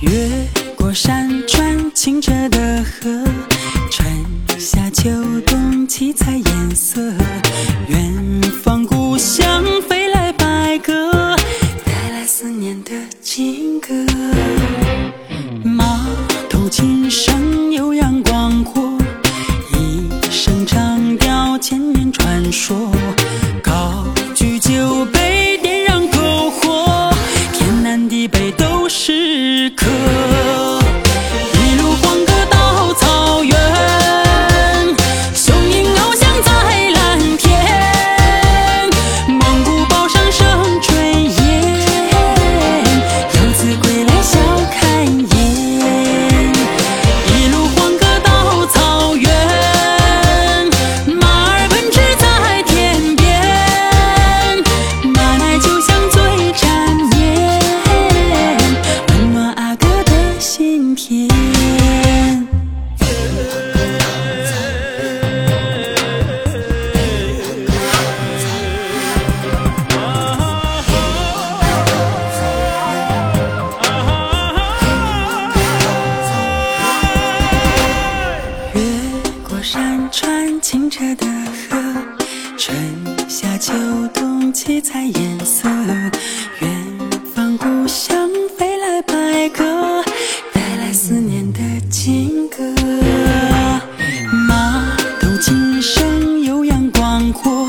越过山川清澈的河春夏秋冬七彩颜色远方故乡飞来白鸽带来思念的情歌马头琴声悠扬广阔一声长调千年传说。澈的河，春夏秋冬七彩颜色。远方故乡飞来白鸽，带来思念的情歌。马头琴声悠扬广阔，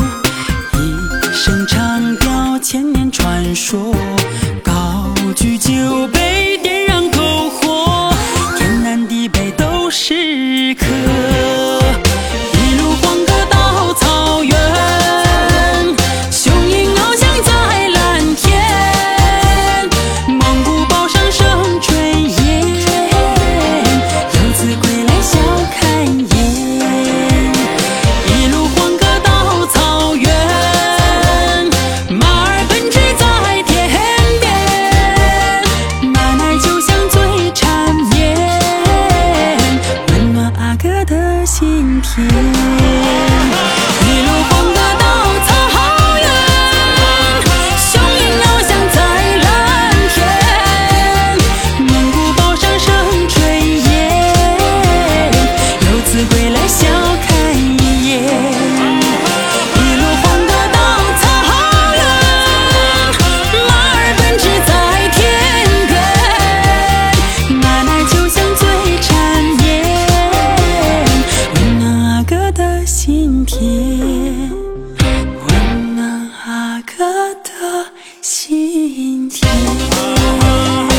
一声长调千年传说。you. 我的心田。